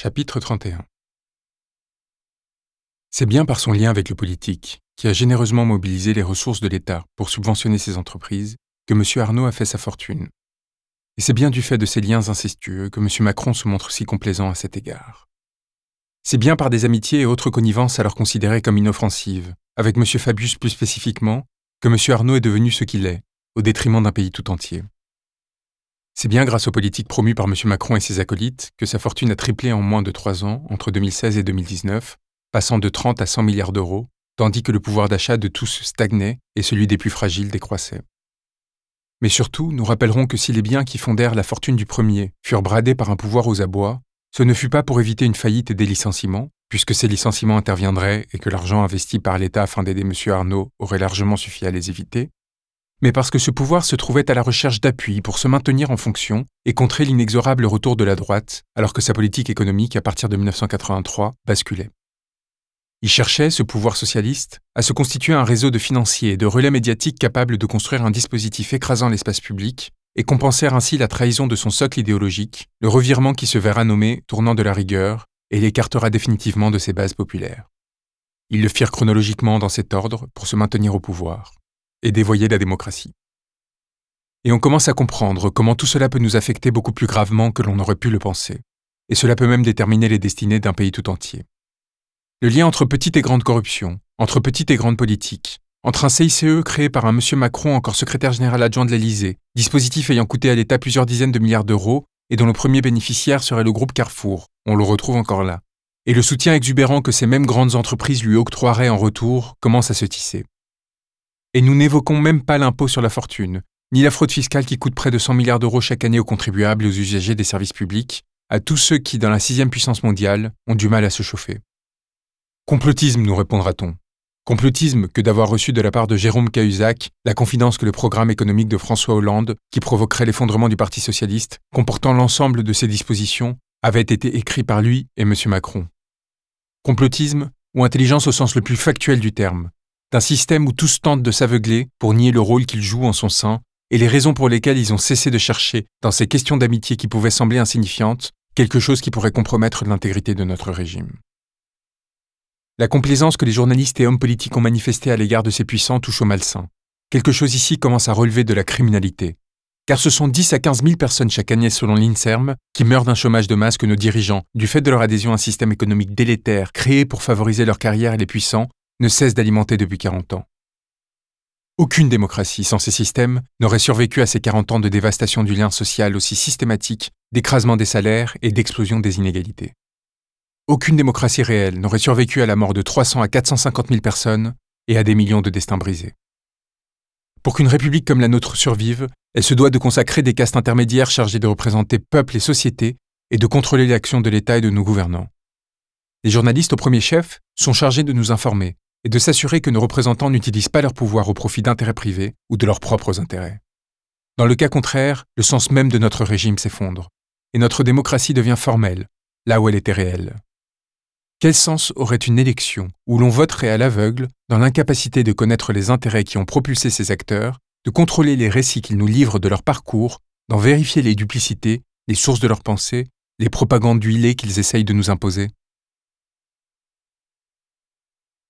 Chapitre 31 C'est bien par son lien avec le politique, qui a généreusement mobilisé les ressources de l'État pour subventionner ses entreprises, que M. Arnaud a fait sa fortune. Et c'est bien du fait de ces liens incestueux que M. Macron se montre si complaisant à cet égard. C'est bien par des amitiés et autres connivences alors considérées comme inoffensives, avec M. Fabius plus spécifiquement, que M. Arnaud est devenu ce qu'il est, au détriment d'un pays tout entier. C'est bien grâce aux politiques promues par M. Macron et ses acolytes que sa fortune a triplé en moins de trois ans, entre 2016 et 2019, passant de 30 à 100 milliards d'euros, tandis que le pouvoir d'achat de tous stagnait et celui des plus fragiles décroissait. Mais surtout, nous rappellerons que si les biens qui fondèrent la fortune du premier furent bradés par un pouvoir aux abois, ce ne fut pas pour éviter une faillite et des licenciements, puisque ces licenciements interviendraient et que l'argent investi par l'État afin d'aider M. Arnaud aurait largement suffi à les éviter, mais parce que ce pouvoir se trouvait à la recherche d'appui pour se maintenir en fonction et contrer l'inexorable retour de la droite, alors que sa politique économique, à partir de 1983, basculait. Il cherchait, ce pouvoir socialiste, à se constituer un réseau de financiers et de relais médiatiques capables de construire un dispositif écrasant l'espace public et compenser ainsi la trahison de son socle idéologique, le revirement qui se verra nommé tournant de la rigueur et l'écartera définitivement de ses bases populaires. Ils le firent chronologiquement dans cet ordre pour se maintenir au pouvoir et dévoyer la démocratie. Et on commence à comprendre comment tout cela peut nous affecter beaucoup plus gravement que l'on aurait pu le penser, et cela peut même déterminer les destinées d'un pays tout entier. Le lien entre petite et grande corruption, entre petite et grande politique, entre un CICE créé par un monsieur Macron encore secrétaire général adjoint de l'Élysée, dispositif ayant coûté à l'État plusieurs dizaines de milliards d'euros et dont le premier bénéficiaire serait le groupe Carrefour, on le retrouve encore là, et le soutien exubérant que ces mêmes grandes entreprises lui octroieraient en retour commence à se tisser. Et nous n'évoquons même pas l'impôt sur la fortune, ni la fraude fiscale qui coûte près de 100 milliards d'euros chaque année aux contribuables et aux usagers des services publics, à tous ceux qui, dans la sixième puissance mondiale, ont du mal à se chauffer. Complotisme, nous répondra-t-on. Complotisme que d'avoir reçu de la part de Jérôme Cahuzac la confidence que le programme économique de François Hollande, qui provoquerait l'effondrement du Parti socialiste, comportant l'ensemble de ses dispositions, avait été écrit par lui et M. Macron. Complotisme ou intelligence au sens le plus factuel du terme, d'un système où tous tentent de s'aveugler pour nier le rôle qu'ils jouent en son sein et les raisons pour lesquelles ils ont cessé de chercher, dans ces questions d'amitié qui pouvaient sembler insignifiantes, quelque chose qui pourrait compromettre l'intégrité de notre régime. La complaisance que les journalistes et hommes politiques ont manifestée à l'égard de ces puissants touche au malsain. Quelque chose ici commence à relever de la criminalité. Car ce sont 10 à 15 000 personnes chaque année selon l'INSERM qui meurent d'un chômage de masse que nos dirigeants, du fait de leur adhésion à un système économique délétère créé pour favoriser leur carrière et les puissants, ne cesse d'alimenter depuis 40 ans. Aucune démocratie sans ces systèmes n'aurait survécu à ces 40 ans de dévastation du lien social aussi systématique, d'écrasement des salaires et d'explosion des inégalités. Aucune démocratie réelle n'aurait survécu à la mort de 300 à 450 000 personnes et à des millions de destins brisés. Pour qu'une république comme la nôtre survive, elle se doit de consacrer des castes intermédiaires chargés de représenter peuple et société et de contrôler l'action de l'État et de nos gouvernants. Les journalistes au premier chef sont chargés de nous informer, et de s'assurer que nos représentants n'utilisent pas leur pouvoir au profit d'intérêts privés ou de leurs propres intérêts. Dans le cas contraire, le sens même de notre régime s'effondre, et notre démocratie devient formelle, là où elle était réelle. Quel sens aurait une élection où l'on voterait à l'aveugle, dans l'incapacité de connaître les intérêts qui ont propulsé ces acteurs, de contrôler les récits qu'ils nous livrent de leur parcours, d'en vérifier les duplicités, les sources de leurs pensées, les propagandes huilées qu'ils essayent de nous imposer?